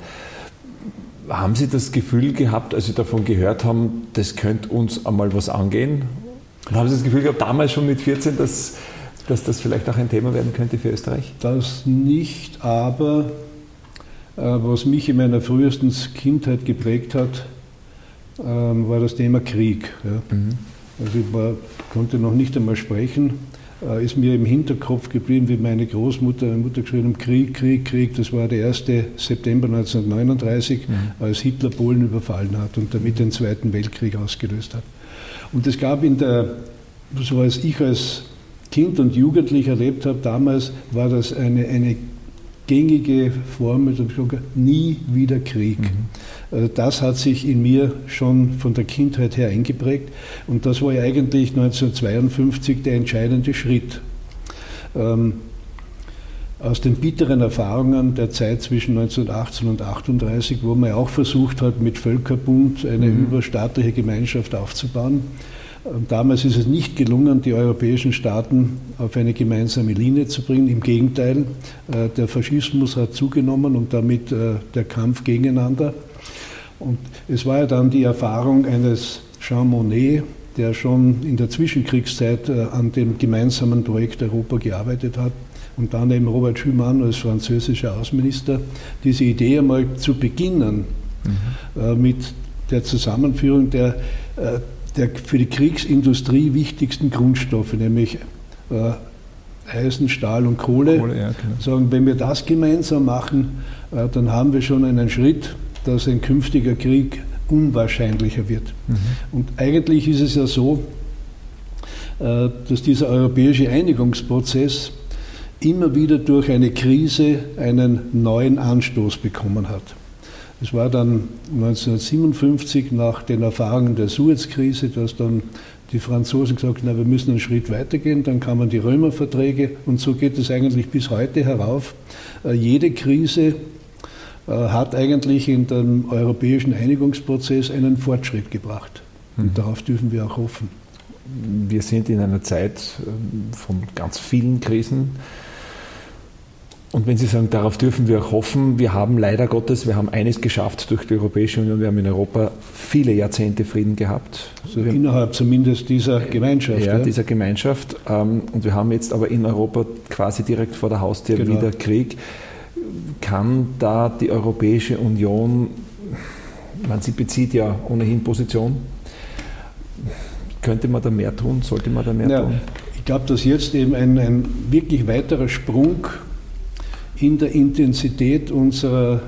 Ja. Haben Sie das Gefühl gehabt, als Sie davon gehört haben, das könnte uns einmal was angehen? Und haben Sie das Gefühl gehabt, damals schon mit 14, dass, dass das vielleicht auch ein Thema werden könnte für Österreich? Das nicht, aber äh, was mich in meiner frühesten Kindheit geprägt hat, ähm, war das Thema Krieg. Ja. Mhm. Also ich war, konnte noch nicht einmal sprechen, äh, ist mir im Hinterkopf geblieben, wie meine Großmutter, meine Mutter geschrieben haben, Krieg, Krieg, Krieg. Das war der 1. September 1939, mhm. als Hitler Polen überfallen hat und damit den Zweiten Weltkrieg ausgelöst hat. Und es gab in der, so als ich als Kind und Jugendlich erlebt habe, damals war das eine, eine gängige Formel, nie wieder Krieg. Mhm. Also das hat sich in mir schon von der Kindheit her eingeprägt und das war ja eigentlich 1952 der entscheidende Schritt. Ähm, aus den bitteren Erfahrungen der Zeit zwischen 1918 und 1938, wo man ja auch versucht hat, mit Völkerbund eine mhm. überstaatliche Gemeinschaft aufzubauen, Damals ist es nicht gelungen, die europäischen Staaten auf eine gemeinsame Linie zu bringen. Im Gegenteil, äh, der Faschismus hat zugenommen und damit äh, der Kampf gegeneinander. Und es war ja dann die Erfahrung eines Jean Monnet, der schon in der Zwischenkriegszeit äh, an dem gemeinsamen Projekt Europa gearbeitet hat. Und dann eben Robert Schumann als französischer Außenminister, diese Idee einmal zu beginnen mhm. mit der Zusammenführung der der für die Kriegsindustrie wichtigsten Grundstoffe, nämlich äh, Eisen, Stahl und Kohle. Kohle ja, genau. Sagen, wenn wir das gemeinsam machen, äh, dann haben wir schon einen Schritt, dass ein künftiger Krieg unwahrscheinlicher wird. Mhm. Und eigentlich ist es ja so, äh, dass dieser europäische Einigungsprozess immer wieder durch eine Krise einen neuen Anstoß bekommen hat. Es war dann 1957 nach den Erfahrungen der Suez-Krise, dass dann die Franzosen gesagt haben, wir müssen einen Schritt weitergehen, dann kamen die Römerverträge und so geht es eigentlich bis heute herauf. Äh, jede Krise äh, hat eigentlich in dem europäischen Einigungsprozess einen Fortschritt gebracht. Und mhm. darauf dürfen wir auch hoffen. Wir sind in einer Zeit ähm, von ganz vielen Krisen. Und wenn Sie sagen, darauf dürfen wir auch hoffen, wir haben leider Gottes, wir haben eines geschafft durch die Europäische Union, wir haben in Europa viele Jahrzehnte Frieden gehabt. Also innerhalb zumindest dieser Gemeinschaft. Ja, ja. dieser Gemeinschaft. Ähm, und wir haben jetzt aber in Europa quasi direkt vor der Haustür genau. wieder Krieg. Kann da die Europäische Union, man, sie bezieht ja ohnehin Position, könnte man da mehr tun, sollte man da mehr ja, tun? Ich glaube, dass jetzt eben ein, ein wirklich weiterer Sprung in der Intensität unserer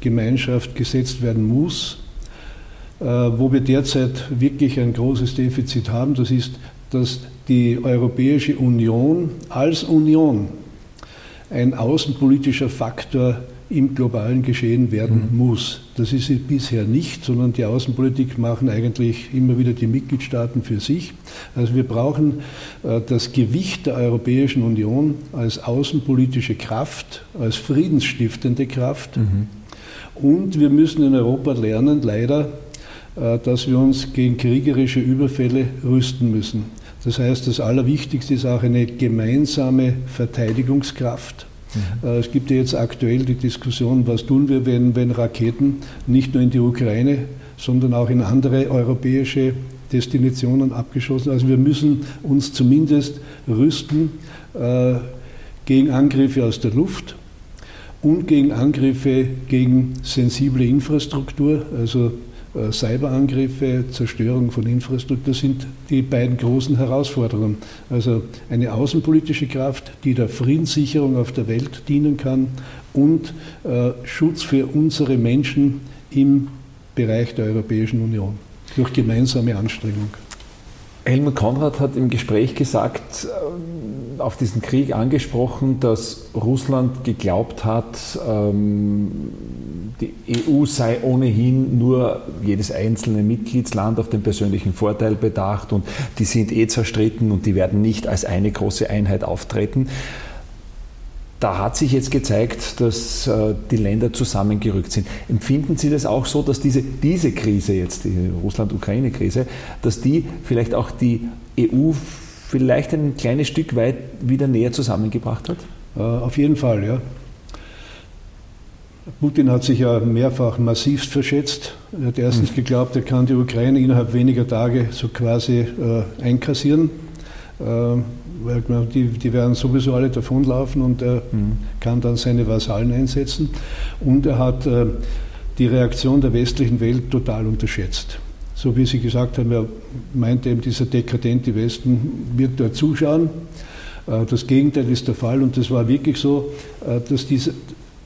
Gemeinschaft gesetzt werden muss. Äh, wo wir derzeit wirklich ein großes Defizit haben, das ist, dass die Europäische Union als Union ein außenpolitischer Faktor ist im globalen Geschehen werden mhm. muss. Das ist sie bisher nicht, sondern die Außenpolitik machen eigentlich immer wieder die Mitgliedstaaten für sich. Also wir brauchen äh, das Gewicht der Europäischen Union als außenpolitische Kraft, als friedensstiftende Kraft. Mhm. Und wir müssen in Europa lernen, leider, äh, dass wir uns gegen kriegerische Überfälle rüsten müssen. Das heißt, das Allerwichtigste ist auch eine gemeinsame Verteidigungskraft Mhm. Es gibt ja jetzt aktuell die Diskussion, was tun wir, wenn, wenn Raketen nicht nur in die Ukraine, sondern auch in andere europäische Destinationen abgeschossen. Also wir müssen uns zumindest rüsten äh, gegen Angriffe aus der Luft und gegen Angriffe gegen sensible Infrastruktur, also Cyberangriffe, Zerstörung von Infrastruktur sind die beiden großen Herausforderungen. Also eine außenpolitische Kraft, die der Friedenssicherung auf der Welt dienen kann und äh, Schutz für unsere Menschen im Bereich der Europäischen Union durch gemeinsame Anstrengung. Helmut Konrad hat im Gespräch gesagt, äh, auf diesen Krieg angesprochen, dass Russland geglaubt hat, ähm, die EU sei ohnehin nur jedes einzelne Mitgliedsland auf den persönlichen Vorteil bedacht und die sind eh zerstritten und die werden nicht als eine große Einheit auftreten. Da hat sich jetzt gezeigt, dass äh, die Länder zusammengerückt sind. Empfinden Sie das auch so, dass diese, diese Krise jetzt, die Russland-Ukraine-Krise, dass die vielleicht auch die EU vielleicht ein kleines Stück weit wieder näher zusammengebracht hat? Äh, auf jeden Fall, ja. Putin hat sich ja mehrfach massivst verschätzt. Er hat erstens hm. geglaubt, er kann die Ukraine innerhalb weniger Tage so quasi äh, einkassieren. Äh, weil die, die werden sowieso alle davonlaufen und er mhm. kann dann seine Vasallen einsetzen. Und er hat äh, die Reaktion der westlichen Welt total unterschätzt. So wie Sie gesagt haben, er meinte eben, dieser dekadente Westen wird dort zuschauen. Äh, das Gegenteil ist der Fall und das war wirklich so, äh, dass diese,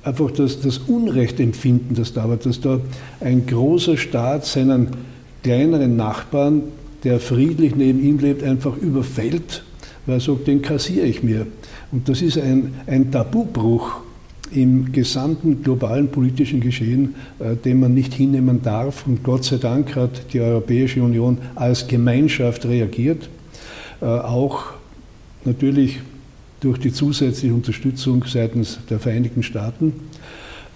einfach das, das Unrechtempfinden, das da war, dass da ein großer Staat seinen kleineren Nachbarn, der friedlich neben ihm lebt, einfach überfällt, weil er sagt, den kassiere ich mir. Und das ist ein, ein Tabubruch im gesamten globalen politischen Geschehen, äh, den man nicht hinnehmen darf. Und Gott sei Dank hat die Europäische Union als Gemeinschaft reagiert, äh, auch natürlich durch die zusätzliche Unterstützung seitens der Vereinigten Staaten,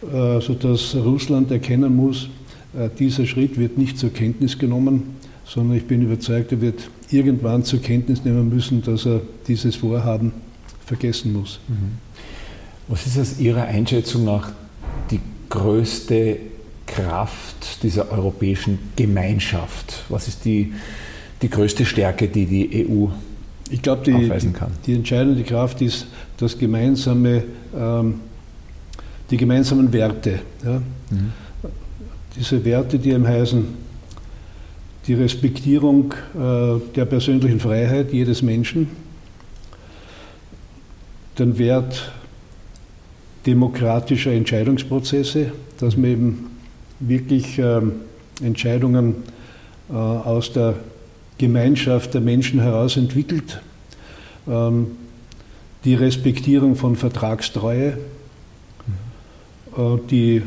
äh, sodass Russland erkennen muss, äh, dieser Schritt wird nicht zur Kenntnis genommen, sondern ich bin überzeugt, er wird irgendwann zur Kenntnis nehmen müssen, dass er dieses Vorhaben vergessen muss. Mhm. Was ist aus Ihrer Einschätzung nach die größte Kraft dieser europäischen Gemeinschaft? Was ist die, die größte Stärke, die die EU ich glaube, die, die, entscheidende Kraft ist das gemeinsame, ähm, die gemeinsamen Werte. Ja? Mhm. Diese Werte, die ihm heißen, die Respektierung äh, der persönlichen Freiheit jedes Menschen, den Wert demokratischer Entscheidungsprozesse, dass man eben wirklich äh, Entscheidungen äh, aus der Gemeinschaft der Menschen heraus entwickelt, ähm, die Respektierung von Vertragstreue, äh, die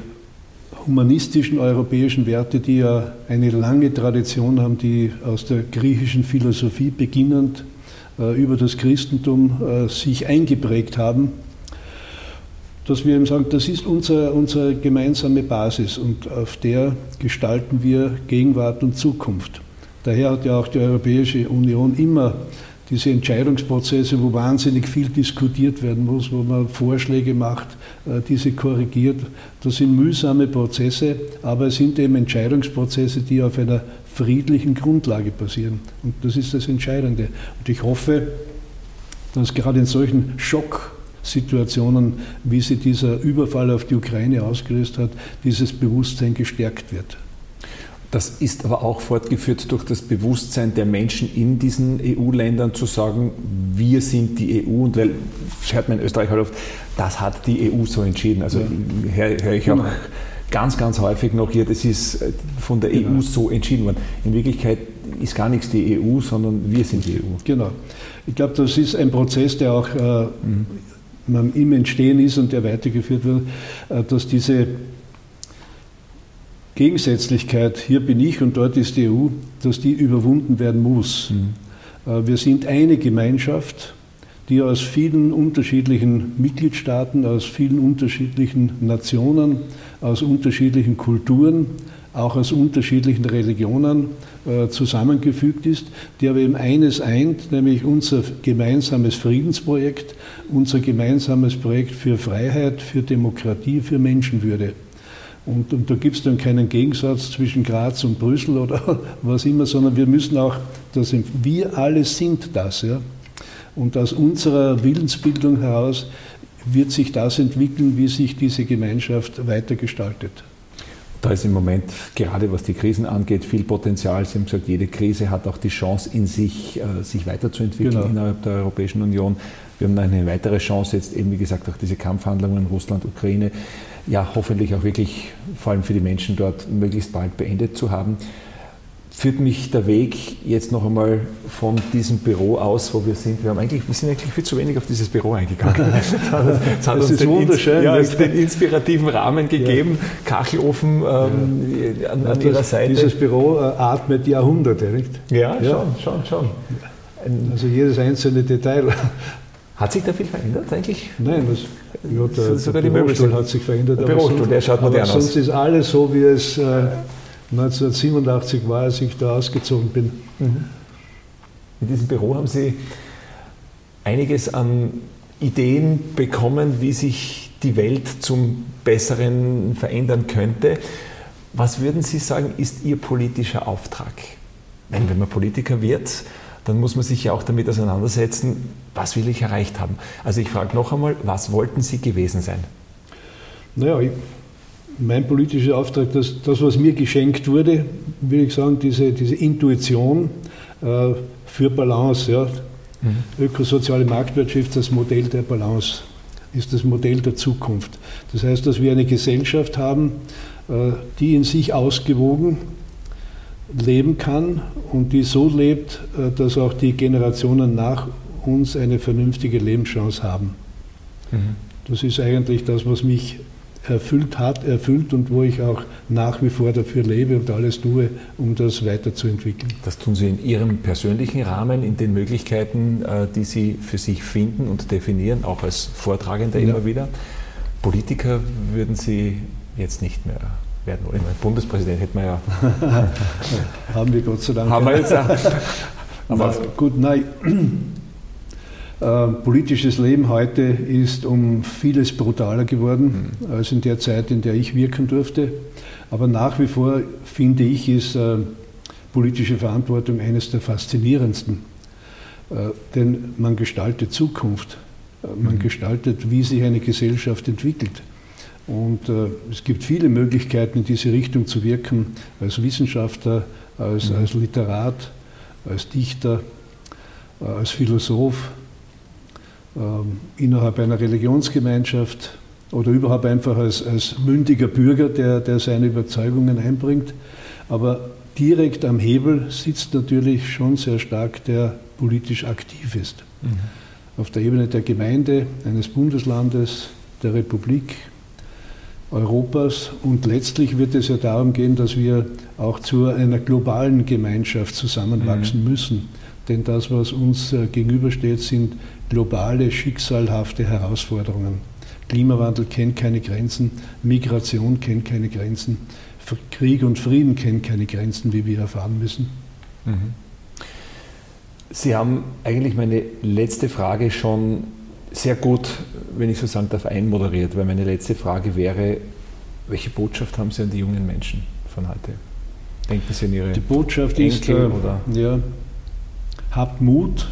humanistischen europäischen Werte, die ja eine lange Tradition haben, die aus der griechischen Philosophie beginnend äh, über das Christentum äh, sich eingeprägt haben, dass wir eben sagen, das ist unsere, unsere gemeinsame Basis und auf der gestalten wir Gegenwart und Zukunft. Daher hat ja auch die Europäische Union immer diese Entscheidungsprozesse, wo wahnsinnig viel diskutiert werden muss, wo man Vorschläge macht, äh, diese korrigiert. Das sind mühsame Prozesse, aber es sind eben Entscheidungsprozesse, die auf einer friedlichen Grundlage passieren. Und das ist das Entscheidende. Und ich hoffe, dass gerade in solchen Schocksituationen, wie sie dieser Überfall auf die Ukraine ausgelöst hat, dieses Bewusstsein gestärkt wird. Das ist aber auch fortgeführt durch das Bewusstsein der Menschen in diesen EU-Ländern zu sagen, wir sind die EU und weil, hört man in Österreich halt oft, das hat die EU so entschieden. Also ja. höre hör ich auch ganz, ganz häufig noch hier, das ist äh, von der genau. EU so entschieden worden. In Wirklichkeit ist gar nichts die EU, sondern wir sind die EU. Genau. Ich glaube, das ist ein Prozess, der auch äh, mhm. im Entstehen ist und der weitergeführt wird, äh, dass diese Gegensätzlichkeit, hier bin ich und dort ist die EU, dass die überwunden werden muss. Mhm. Äh, wir sind eine Gemeinschaft, die aus vielen unterschiedlichen Mitgliedstaaten, aus vielen unterschiedlichen Nationen, aus unterschiedlichen Kulturen, auch aus unterschiedlichen Religionen äh, zusammengefügt ist, die aber eben eines eint, nämlich unser gemeinsames Friedensprojekt, unser gemeinsames Projekt für Freiheit, für Demokratie, für Menschenwürde. Und, und da gibt es dann keinen Gegensatz zwischen Graz und Brüssel oder was immer, sondern wir müssen auch, das wir alle sind das. Ja? Und aus unserer Willensbildung heraus wird sich das entwickeln, wie sich diese Gemeinschaft weitergestaltet. Da ist im Moment, gerade was die Krisen angeht, viel Potenzial. Sie haben gesagt, jede Krise hat auch die Chance in sich, äh, sich weiterzuentwickeln genau. innerhalb der Europäischen Union. Wir haben eine weitere Chance jetzt eben, wie gesagt, auch diese Kampfhandlungen in Russland, Ukraine ja hoffentlich auch wirklich, vor allem für die Menschen dort, möglichst bald beendet zu haben. Führt mich der Weg jetzt noch einmal von diesem Büro aus, wo wir sind. Wir, haben eigentlich, wir sind eigentlich viel zu wenig auf dieses Büro eingegangen. Das hat, das hat uns den, wunderschön. Ja, den inspirativen Rahmen gegeben. Ja. Kachelofen ähm, ja. an, an Ihrer Seite. Dieses Büro äh, atmet Jahrhunderte, nicht? Ja, schon, schon, schon. Also jedes einzelne Detail hat sich da viel verändert eigentlich? Nein, das, ja, der, sogar der Bürostuhl hat sich verändert. Der Bürostuhl, der schaut modern aus. Sonst ist alles so, wie es äh, 1987 war, als ich da ausgezogen bin. Mhm. In diesem Büro haben Sie einiges an Ideen bekommen, wie sich die Welt zum Besseren verändern könnte. Was würden Sie sagen, ist Ihr politischer Auftrag? Wenn, wenn man Politiker wird, dann muss man sich ja auch damit auseinandersetzen, was will ich erreicht haben. Also ich frage noch einmal, was wollten Sie gewesen sein? Naja, ich, mein politischer Auftrag, das, das, was mir geschenkt wurde, würde ich sagen, diese, diese Intuition äh, für Balance. Ja. Mhm. Ökosoziale Marktwirtschaft, das Modell der Balance, ist das Modell der Zukunft. Das heißt, dass wir eine Gesellschaft haben, äh, die in sich ausgewogen leben kann und die so lebt, äh, dass auch die Generationen nach uns eine vernünftige Lebenschance haben. Mhm. Das ist eigentlich das, was mich erfüllt hat, erfüllt und wo ich auch nach wie vor dafür lebe und alles tue, um das weiterzuentwickeln. Das tun Sie in Ihrem persönlichen Rahmen, in den Möglichkeiten, äh, die Sie für sich finden und definieren, auch als Vortragender ja. immer wieder. Politiker würden Sie jetzt nicht mehr werden wollen. Bundespräsident hätten wir ja. Haben wir Gott sei Dank. Haben wir jetzt auch. Aber gut, nein. Äh, politisches Leben heute ist um vieles brutaler geworden mhm. als in der Zeit, in der ich wirken durfte. Aber nach wie vor, finde ich, ist äh, politische Verantwortung eines der faszinierendsten. Äh, denn man gestaltet Zukunft. Man mhm. gestaltet, wie sich eine Gesellschaft entwickelt. Und äh, es gibt viele Möglichkeiten, in diese Richtung zu wirken, als Wissenschaftler, als, mhm. als Literat, als Dichter, äh, als Philosoph, äh, innerhalb einer Religionsgemeinschaft oder überhaupt einfach als, als mündiger Bürger, der, der seine Überzeugungen einbringt. Aber direkt am Hebel sitzt natürlich schon sehr stark der politisch aktiv ist. Mhm. Auf der Ebene der Gemeinde, eines Bundeslandes, der Republik, Europas und letztlich wird es ja darum gehen, dass wir auch zu einer globalen Gemeinschaft zusammenwachsen mhm. müssen. Denn das, was uns äh, gegenübersteht, sind globale, schicksalhafte Herausforderungen. Klimawandel kennt keine Grenzen, Migration kennt keine Grenzen, Krieg und Frieden kennt keine Grenzen, wie wir erfahren müssen. Mhm. Sie haben eigentlich meine letzte Frage schon sehr gut, wenn ich so sagen darf, einmoderiert, weil meine letzte Frage wäre, welche Botschaft haben Sie an die jungen Menschen von heute? Denken Sie an Ihre Die Botschaft Enkel ist, äh, oder? Ja, habt Mut,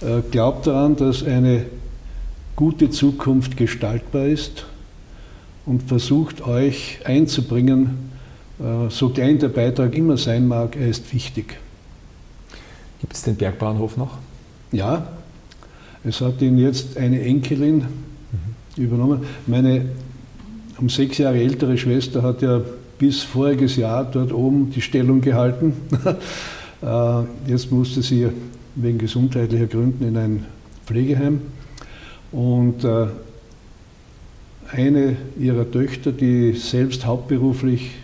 äh, glaubt daran, dass eine gute Zukunft gestaltbar ist und versucht euch einzubringen, äh, so klein der Beitrag immer sein mag, er ist wichtig. Gibt es den Bergbauernhof noch? Ja, es hat ihn jetzt eine Enkelin mhm. übernommen. Meine um sechs Jahre ältere Schwester hat ja bis voriges Jahr dort oben die Stellung gehalten. Äh, jetzt musste sie wegen gesundheitlicher Gründen in ein Pflegeheim. Und äh, eine ihrer Töchter, die selbst hauptberuflich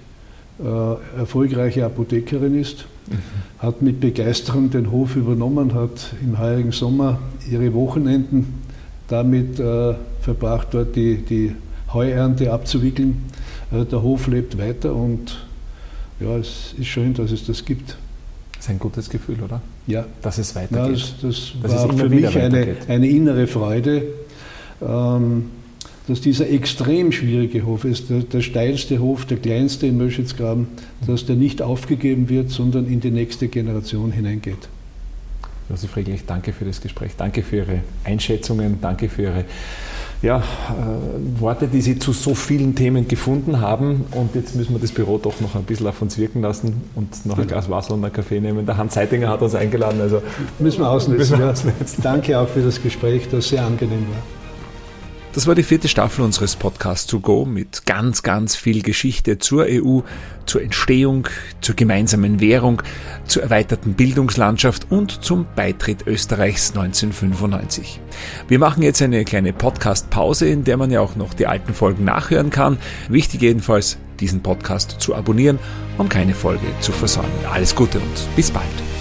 äh, erfolgreiche Apothekerin ist, mhm. hat mit Begeisterung den Hof übernommen, hat im heurigen Sommer ihre Wochenenden damit äh, verbracht, dort die, die Heuernte abzuwickeln. Äh, der Hof lebt weiter und ja, es ist schön, dass es das gibt. Das ist ein gutes Gefühl, oder? Ja. Dass es weitergeht. Ja, das, das war auch für mich eine, eine, innere Freude. Ähm, dass dieser extrem schwierige Hof ist, der, der steilste Hof, der kleinste im Möschitzgraben, dass der nicht aufgegeben wird, sondern in die nächste Generation hineingeht. Josef Reglich, danke für das Gespräch, danke für Ihre Einschätzungen, danke für Ihre ja, äh, Worte, die Sie zu so vielen Themen gefunden haben. Und jetzt müssen wir das Büro doch noch ein bisschen auf uns wirken lassen und noch ein Glas Wasser und einen Kaffee nehmen. Der Hans Seitinger hat uns eingeladen. Also müssen wir ausnutzen. Müssen wir ausnutzen. Danke auch für das Gespräch, das sehr angenehm war. Das war die vierte Staffel unseres Podcasts to go mit ganz, ganz viel Geschichte zur EU, zur Entstehung, zur gemeinsamen Währung, zur erweiterten Bildungslandschaft und zum Beitritt Österreichs 1995. Wir machen jetzt eine kleine Podcast-Pause, in der man ja auch noch die alten Folgen nachhören kann. Wichtig jedenfalls, diesen Podcast zu abonnieren, um keine Folge zu versäumen. Alles Gute und bis bald.